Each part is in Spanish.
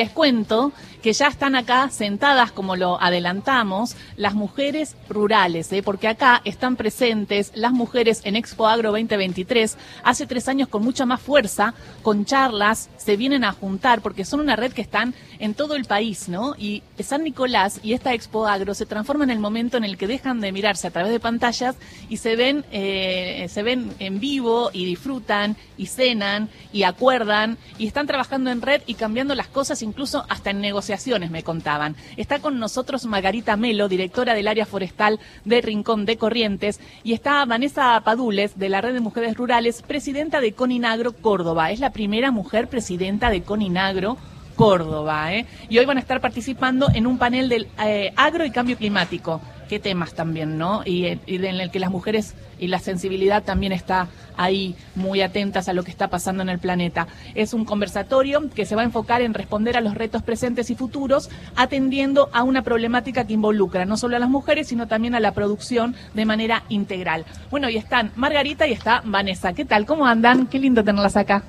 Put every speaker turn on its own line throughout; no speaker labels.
Les cuento que ya están acá sentadas, como lo adelantamos, las mujeres rurales, ¿eh? porque acá están presentes las mujeres en Expo Agro 2023, hace tres años con mucha más fuerza, con charlas, se vienen a juntar, porque son una red que están en todo el país, ¿no? Y San Nicolás y esta Expo Agro se transforma en el momento en el que dejan de mirarse a través de pantallas y se ven, eh, se ven en vivo y disfrutan y cenan y acuerdan y están trabajando en red y cambiando las cosas incluso hasta en negociaciones, me contaban. Está con nosotros Margarita Melo, directora del área forestal de Rincón de Corrientes, y está Vanessa Padules, de la Red de Mujeres Rurales, presidenta de Coninagro Córdoba. Es la primera mujer presidenta de Coninagro Córdoba. ¿eh? Y hoy van a estar participando en un panel del eh, agro y cambio climático qué temas también, ¿no? Y, en el que las mujeres y la sensibilidad también está ahí muy atentas a lo que está pasando en el planeta. Es un conversatorio que se va a enfocar en responder a los retos presentes y futuros, atendiendo a una problemática que involucra no solo a las mujeres, sino también a la producción de manera integral. Bueno, y están Margarita y está Vanessa. ¿Qué tal? ¿Cómo andan? Qué lindo tenerlas acá.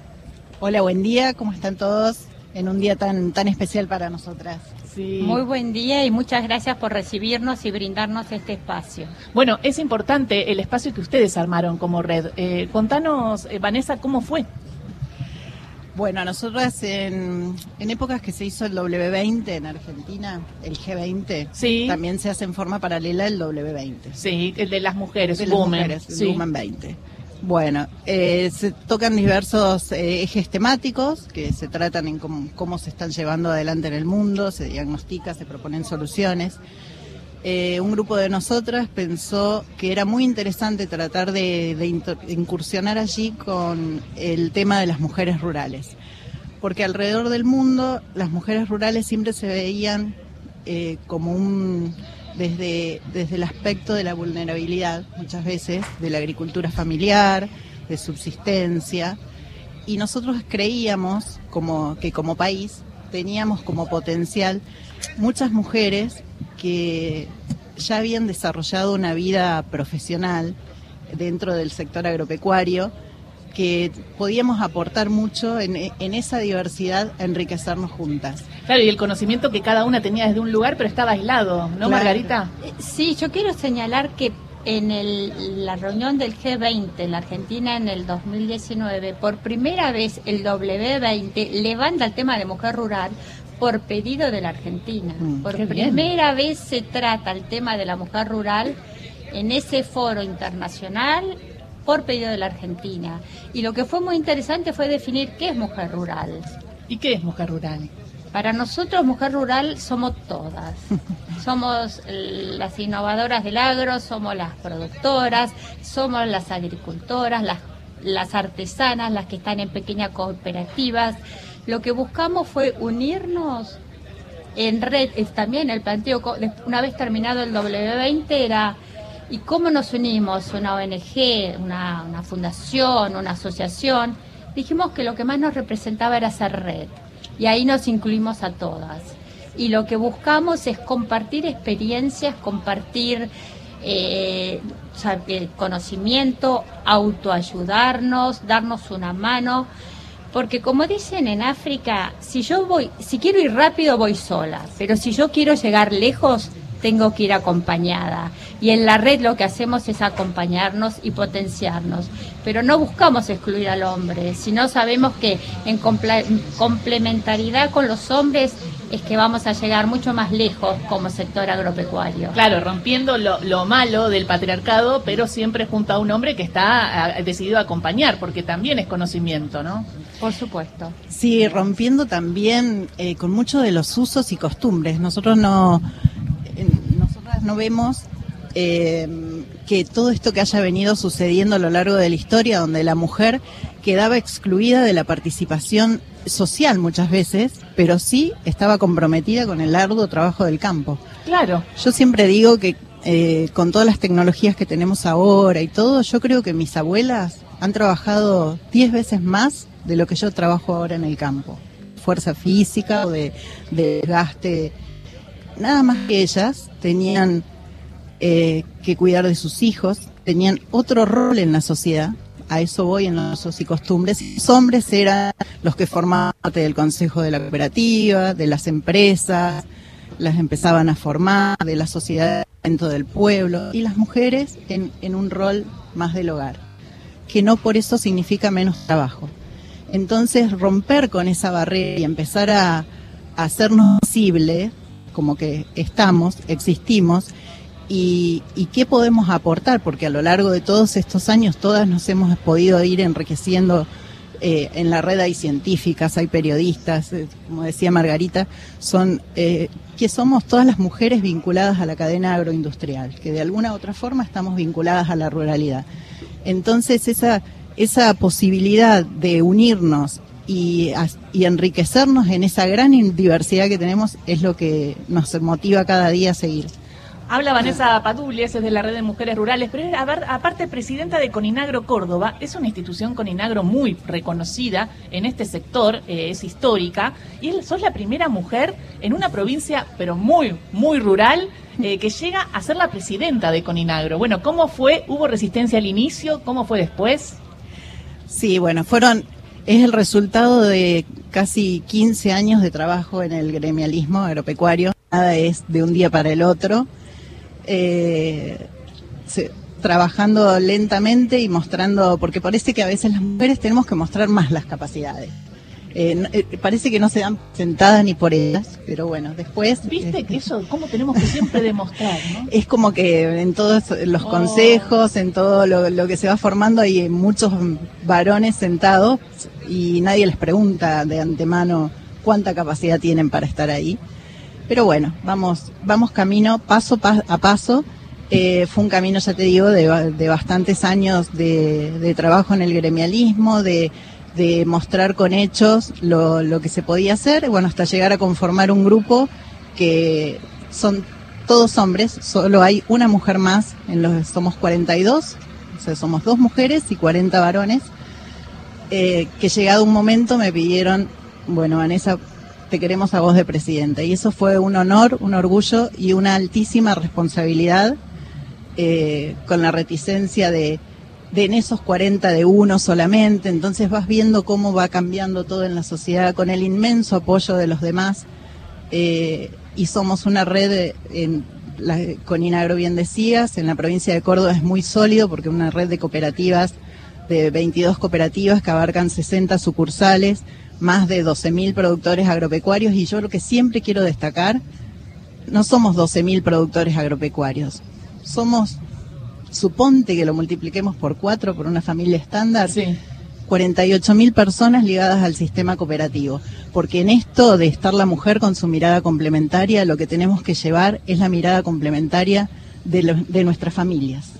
Hola, buen día. ¿Cómo están todos? En un día tan, tan especial para nosotras.
Muy buen día y muchas gracias por recibirnos y brindarnos este espacio.
Bueno, es importante el espacio que ustedes armaron como red. Eh, contanos, eh, Vanessa, ¿cómo fue?
Bueno, nosotras en, en, épocas que se hizo el W20 en Argentina, el G20, también se hace en forma paralela el W20.
Sí, el de las mujeres,
de las mujeres, el Women 20. Bueno, eh, se tocan diversos eh, ejes temáticos que se tratan en cómo, se están llevando adelante en el mundo, se diagnostica, se proponen soluciones. Eh, un grupo de nosotras pensó que era muy interesante tratar de, incursionar allí con el tema de las mujeres rurales, porque alrededor del mundo las mujeres rurales siempre se veían como un desde, desde el aspecto de la vulnerabilidad, muchas veces, de la agricultura familiar, de subsistencia, y nosotros creíamos como, que como país teníamos como potencial muchas mujeres que ya habían desarrollado una vida profesional dentro del sector agropecuario, que podíamos aportar mucho en, esa diversidad, enriquecernos juntas.
Claro, y el conocimiento que cada una tenía desde un lugar, pero estaba aislado, ¿no, Margarita?
Eh, sí, yo quiero señalar que en el, la reunión del G20 en la Argentina en el 2019, por primera vez el W20 levanta el tema de mujer rural por pedido de la Argentina. Mm, por primera vez se trata el tema de la mujer rural en ese foro internacional por pedido de la Argentina. Y lo que fue muy interesante fue definir qué es mujer rural.
¿Y qué es mujer rural?
Para nosotros, mujer rural somos todas. somos las innovadoras del agro, somos las productoras, somos las agricultoras, las, las artesanas, las que están en pequeñas cooperativas. Lo que buscamos fue unirnos en red, también el planteo, una vez terminado el W20, era ¿Y cómo nos unimos? Una ONG, una, una fundación, una asociación. Dijimos que lo que más nos representaba era ser red. Y ahí nos incluimos a todas. Y lo que buscamos es compartir experiencias, compartir eh, conocimiento, autoayudarnos, darnos una mano. Porque como dicen en África, si yo voy, si quiero ir rápido voy sola, pero si yo quiero llegar lejos, tengo que ir acompañada. Y en la red lo que hacemos es acompañarnos y potenciarnos. Pero no buscamos excluir al hombre, sino sabemos que en complementariedad con los hombres es que vamos a llegar mucho más lejos como sector agropecuario.
Claro, rompiendo lo, malo del patriarcado, pero siempre junto a un hombre que está decidido a acompañar, porque también es conocimiento, ¿no?
Por supuesto.
Sí, rompiendo también eh, con muchos de los usos y costumbres. Nosotros no, no vemos eh, que todo esto que haya venido sucediendo a lo largo de la historia, donde la mujer quedaba excluida de la participación social muchas veces, pero sí estaba comprometida con el arduo trabajo del campo.
Claro.
Yo siempre digo que eh, con todas las tecnologías que tenemos ahora y todo, yo creo que mis abuelas han trabajado diez veces más de lo que yo trabajo ahora en el campo. Fuerza física o de, de desgaste nada más que ellas tenían eh, que cuidar de sus hijos, tenían otro rol en la sociedad a eso voy en los usos y costumbres. Los hombres eran los que formaban parte del consejo de la cooperativa, de las empresas, las empezaban a formar, de la sociedad dentro del pueblo, y las mujeres en, un rol más del hogar, que no por eso significa menos trabajo. Entonces, romper con esa barrera y empezar a, a hacernos visible, como que estamos, existimos, y, qué podemos aportar, porque a lo largo de todos estos años todas nos hemos podido ir enriqueciendo. Eh, en la red hay científicas, hay periodistas, eh, como decía Margarita, son eh, que somos todas las mujeres vinculadas a la cadena agroindustrial, que de alguna u otra forma estamos vinculadas a la ruralidad. Entonces esa esa posibilidad de unirnos y, y, enriquecernos en esa gran diversidad que tenemos es lo que nos motiva cada día a seguir.
Habla Vanessa Padulies, es de la Red de Mujeres Rurales, pero aparte presidenta de Coninagro Córdoba, es una institución Coninagro muy reconocida en este sector, eh, es histórica, y sos la primera mujer en una provincia, pero muy, muy rural, eh, que llega a ser la presidenta de Coninagro. Bueno, ¿cómo fue? ¿Hubo resistencia al inicio? ¿Cómo fue después?
Sí, bueno, fueron es el resultado de casi 15 años de trabajo en el gremialismo agropecuario. Nada es de un día para el otro. Eh, trabajando lentamente y mostrando, porque parece que a veces las mujeres tenemos que mostrar más las capacidades. Eh, eh, parece que no se dan sentadas ni por ellas, pero bueno, después...
¿Viste que eso, cómo tenemos que siempre demostrar? ¿no?
Es como que en todos los oh. consejos, en todo lo, lo, que se va formando, hay muchos varones sentados y nadie les pregunta de antemano cuánta capacidad tienen para estar ahí. Pero bueno, vamos, vamos camino paso a paso. Eh, fue un camino, ya te digo, de, de bastantes años de, de trabajo en el gremialismo, de de mostrar con hechos lo, lo que se podía hacer, bueno, hasta llegar a conformar un grupo que son todos hombres, solo hay una mujer más, en los somos 42, o sea, somos dos mujeres y 40 varones, eh, que llegado un momento me pidieron, bueno, Vanessa, te queremos a vos de presidenta. Y eso fue un honor, un orgullo y una altísima responsabilidad eh, con la reticencia de de en esos 40 de uno solamente, entonces vas viendo cómo va cambiando todo en la sociedad con el inmenso apoyo de los demás eh, y somos una red, en la, con Inagro bien decías, en la provincia de Córdoba es muy sólido porque una red de cooperativas, de 22 cooperativas que abarcan 60 sucursales, más de 12.000 productores agropecuarios y yo lo que siempre quiero destacar, no somos 12.000 productores agropecuarios, somos suponte que lo multipliquemos por cuatro por una familia estándar, sí. 48 mil personas ligadas al sistema cooperativo. Porque en esto de estar la mujer con su mirada complementaria, lo que tenemos que llevar es la mirada complementaria de, lo, de nuestras familias.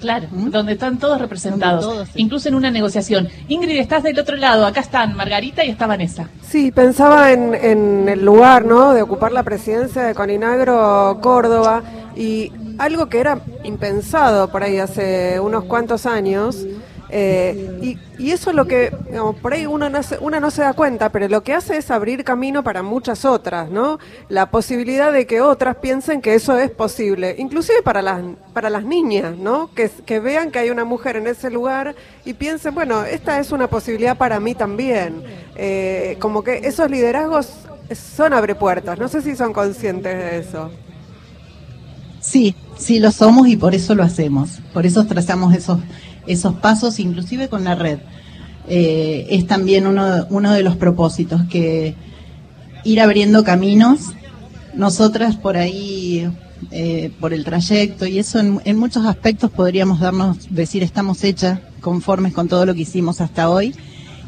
Claro, ¿Mm? donde están todos representados, todos, sí. incluso en una negociación. Ingrid, estás del otro lado, acá están Margarita y está Vanessa.
Sí, pensaba en, en el lugar, ¿no?, de ocupar la presidencia de Coninagro Córdoba y algo que era impensado por ahí hace unos cuantos años. Eh, y, eso es lo que, digamos, por ahí uno no, se, uno no se da cuenta, pero lo que hace es abrir camino para muchas otras, ¿no? La posibilidad de que otras piensen que eso es posible, inclusive para las, para las niñas, ¿no? Que, que vean que hay una mujer en ese lugar y piensen, bueno, esta es una posibilidad para mí también. Eh, como que esos liderazgos son abre puertas, no sé si son conscientes de eso.
Sí, sí lo somos y por eso lo hacemos. Por eso trazamos esos, esos pasos, inclusive con la red. Eh, es también uno, uno de los propósitos, que ir abriendo caminos. Nosotras por ahí, eh, por el trayecto y eso, en, muchos aspectos podríamos darnos, decir, estamos hechas, conformes con todo lo que hicimos hasta hoy.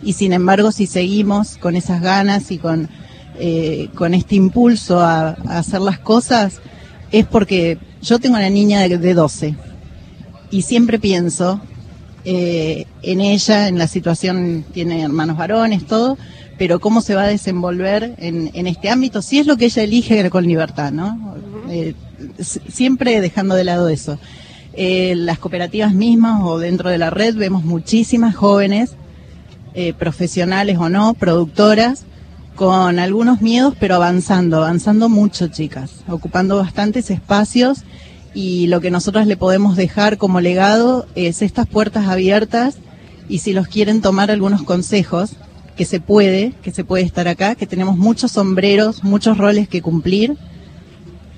Y sin embargo, si seguimos con esas ganas y con, eh, con este impulso a hacer las cosas, es porque yo tengo una niña de, de 12 y siempre pienso eh, en ella, en la situación, tiene hermanos varones, todo, pero cómo se va a desenvolver en, en este ámbito, si es lo que ella elige con libertad, ¿no? Eh, siempre dejando de lado eso. Eh, las cooperativas mismas o dentro de la red vemos muchísimas jóvenes, eh, profesionales o no, productoras, con algunos miedos, pero avanzando, avanzando mucho, chicas, ocupando bastantes espacios y lo que nosotros le podemos dejar como legado es estas puertas abiertas y si los quieren tomar algunos consejos, que se puede, que se puede estar acá, que tenemos muchos sombreros, muchos roles que cumplir,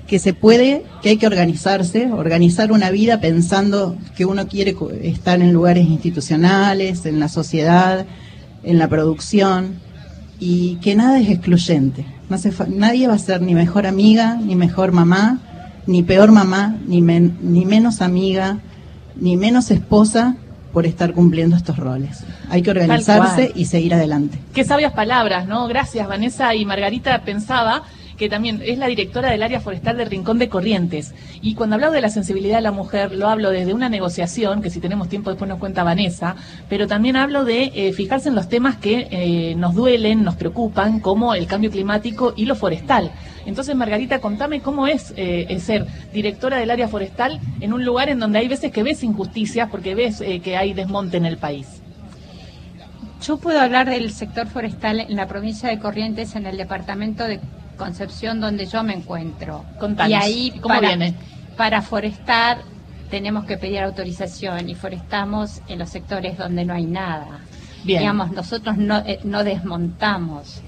que se puede, que hay que organizarse, organizar una vida pensando que uno quiere estar en lugares institucionales, en la sociedad, en la producción, y que nada es excluyente. No nadie va a ser ni mejor amiga, ni mejor mamá, ni peor mamá, ni, ni menos amiga, ni menos esposa por estar cumpliendo estos roles. Hay que organizarse y seguir adelante.
Qué sabias palabras, ¿no? Gracias, Vanessa y Margarita. Pensaba que también es la directora del área forestal del Rincón de Corrientes. Y cuando hablo de la sensibilidad de la mujer, lo hablo desde una negociación, que si tenemos tiempo después nos cuenta Vanessa, pero también hablo de eh, fijarse en los temas que eh, nos duelen, nos preocupan, como el cambio climático y lo forestal. Entonces, Margarita, contame cómo es eh, ser directora del área forestal en un lugar en donde hay veces que ves injusticias porque ves que hay desmonte en el país.
Yo puedo hablar del sector forestal en la provincia de Corrientes, en el departamento de Concepción donde yo me encuentro.
y ahí ¿cómo para, viene?
Para forestar tenemos que pedir autorización y forestamos en los sectores donde no hay nada. Digamos, nosotros no, eh, no desmontamos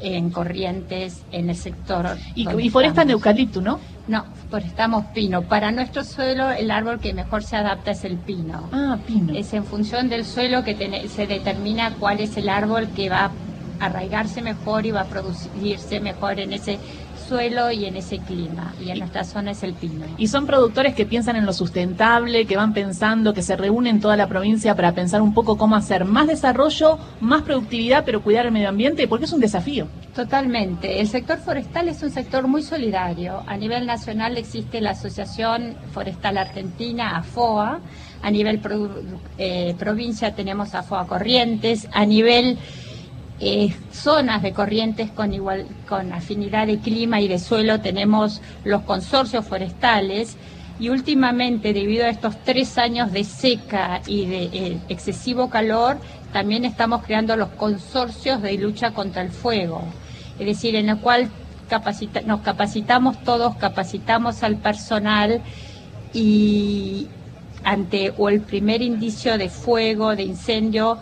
en corrientes en el sector.
Y, y forestan eucalipto, ¿no?
No, forestamos pino. Para nuestro suelo el árbol que mejor se adapta es el pino.
Ah, pino.
Es en función del suelo que se determina cuál es el árbol que va arraigarse mejor y va a producirse mejor en ese suelo y en ese clima. Y en nuestra zona es el pino.
Y son productores que piensan en lo sustentable, que van pensando, que se reúnen toda la provincia para pensar un poco cómo hacer más desarrollo, más productividad, pero cuidar el medio ambiente, porque es un desafío.
Totalmente. El sector forestal es un sector muy solidario. A nivel nacional existe la Asociación Forestal Argentina, AFOA. A nivel eh, provincia tenemos AFOA Corrientes. A nivel eh, zonas de corrientes con igual con afinidad de clima y de suelo tenemos los consorcios forestales y últimamente debido a estos tres años de seca y de eh, excesivo calor también estamos creando los consorcios de lucha contra el fuego. Es decir en el cual nos capacitamos todos capacitamos al personal y ante o el primer indicio de fuego de incendio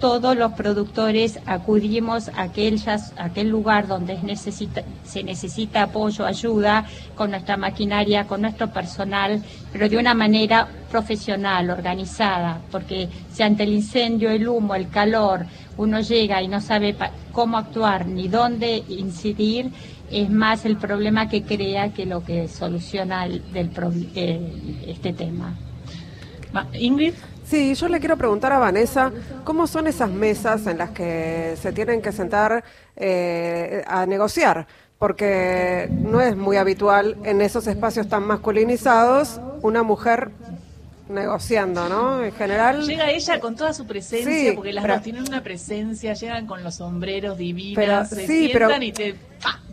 todos los productores acudimos a aquel, aquel lugar donde se necesita apoyo, ayuda, con nuestra maquinaria, con nuestro personal, pero de una manera profesional, organizada, porque si ante el incendio, el humo, el calor, uno llega y no sabe cómo actuar ni dónde incidir, es más el problema que crea que lo que soluciona el, del, este tema.
Ingrid.
Sí, yo le quiero preguntar a Vanessa, ¿cómo son esas mesas en las que se tienen que sentar eh, a negociar? Porque no es muy habitual en esos espacios tan masculinizados una mujer negociando, ¿no? En general.
Llega ella con toda su presencia, porque las dos tienen una presencia, llegan con los sombreros divinos, se sientan y te.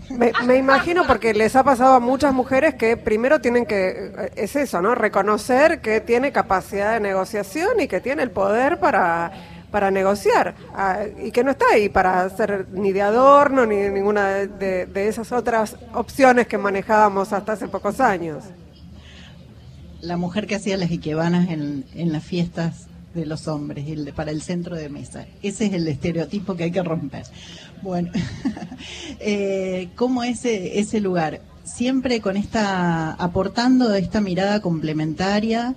Me, imagino porque les ha pasado a muchas mujeres que primero tienen que, es eso, ¿no? Reconocer que tiene capacidad de negociación y que tiene el poder para, para negociar ah, y que no está ahí para ser ni de adorno ni ninguna de, de esas otras opciones que manejábamos hasta hace pocos años.
La mujer que hacía las iquebanas en, en las fiestas de los hombres el para el centro de mesa. Ese es el estereotipo que hay que romper. Bueno, eh, ¿cómo es ese lugar? Siempre con esta, aportando esta mirada complementaria,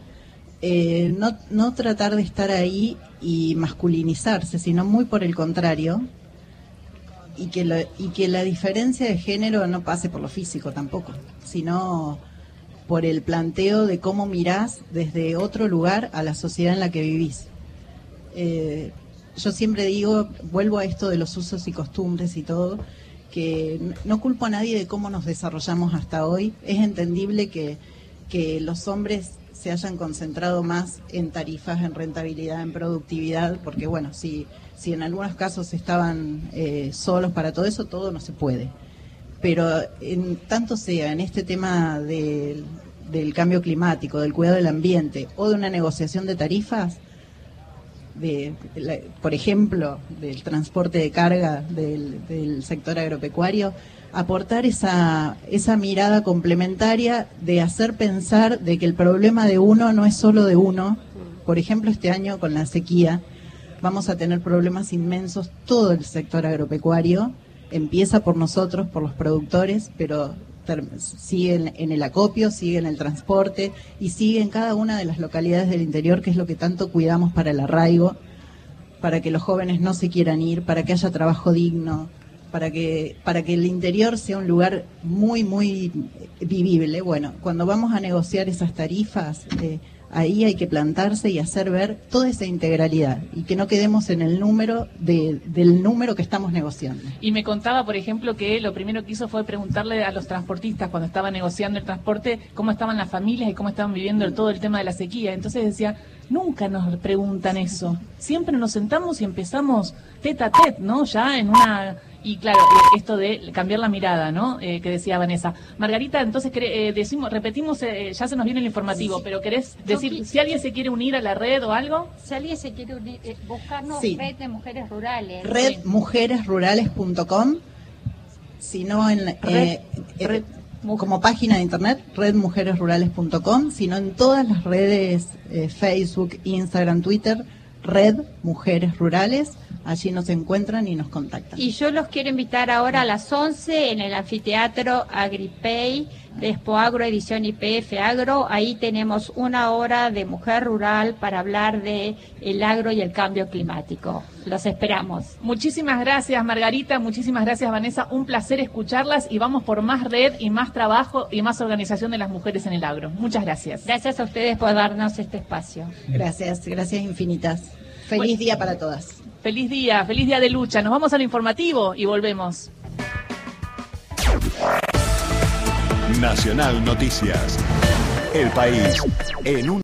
eh, no, no tratar de estar ahí y masculinizarse, sino muy por el contrario, y que, y que la diferencia de género no pase por lo físico tampoco, sino por el planteo de cómo mirás desde otro lugar a la sociedad en la que vivís. Eh, yo siempre digo, vuelvo a esto de los usos y costumbres y todo, que no culpo a nadie de cómo nos desarrollamos hasta hoy. Es entendible que, que los hombres se hayan concentrado más en tarifas, en rentabilidad, en productividad, porque bueno, si, si en algunos casos estaban eh, solos para todo eso, todo no se puede pero en tanto sea en este tema del, cambio climático, del cuidado del ambiente o de una negociación de tarifas, de, por ejemplo, del transporte de carga del, sector agropecuario, aportar esa, esa mirada complementaria de hacer pensar de que el problema de uno no es solo de uno Por ejemplo, este año con la sequía vamos a tener problemas inmensos todo el sector agropecuario. Empieza por nosotros, por los productores, pero sigue en, el acopio, sigue en el transporte y sigue en cada una de las localidades del interior, que es lo que tanto cuidamos para el arraigo, para que los jóvenes no se quieran ir, para que haya trabajo digno, para que, para que el interior sea un lugar muy, muy vivible. Bueno, cuando vamos a negociar esas tarifas, eh, ahí hay que plantarse y hacer ver toda esa integralidad y que no quedemos en el número de, del número que estamos negociando.
Y me contaba, por ejemplo, que lo primero que hizo fue preguntarle a los transportistas cuando estaba negociando el transporte cómo estaban las familias y cómo estaban viviendo todo el tema de la sequía. Entonces decía, nunca nos preguntan eso. Siempre nos sentamos y empezamos tete a tete, ¿no? Ya en una y claro, eh, esto de cambiar la mirada, ¿no? Eh, que decía Vanessa. Margarita, entonces eh, decimos, repetimos, ya se nos viene el informativo, pero ¿querés decir si alguien se quiere unir a la red o algo?
Si alguien se quiere unir, buscarnos Red de Mujeres Rurales.
Redmujeresrurales.com, si no en... como página de internet, redmujeresrurales.com, sino en todas las redes, Facebook, Instagram, Twitter, Red Mujeres Rurales Allí nos encuentran y nos contactan.
Y yo los quiero invitar ahora a las 11 en el anfiteatro Agripey de Expo Agro Edición IPF Agro. Ahí tenemos una hora de mujer rural para hablar de el agro y el cambio climático. Los esperamos.
Muchísimas gracias Margarita, muchísimas gracias Vanessa. Un placer escucharlas y vamos por más red y más trabajo y más organización de las mujeres en el agro. Muchas gracias.
Gracias a ustedes por darnos este espacio.
Gracias, gracias infinitas. Feliz día para todas.
Feliz día, feliz día de lucha. Nos vamos al informativo y volvemos.
Nacional Noticias. El país en un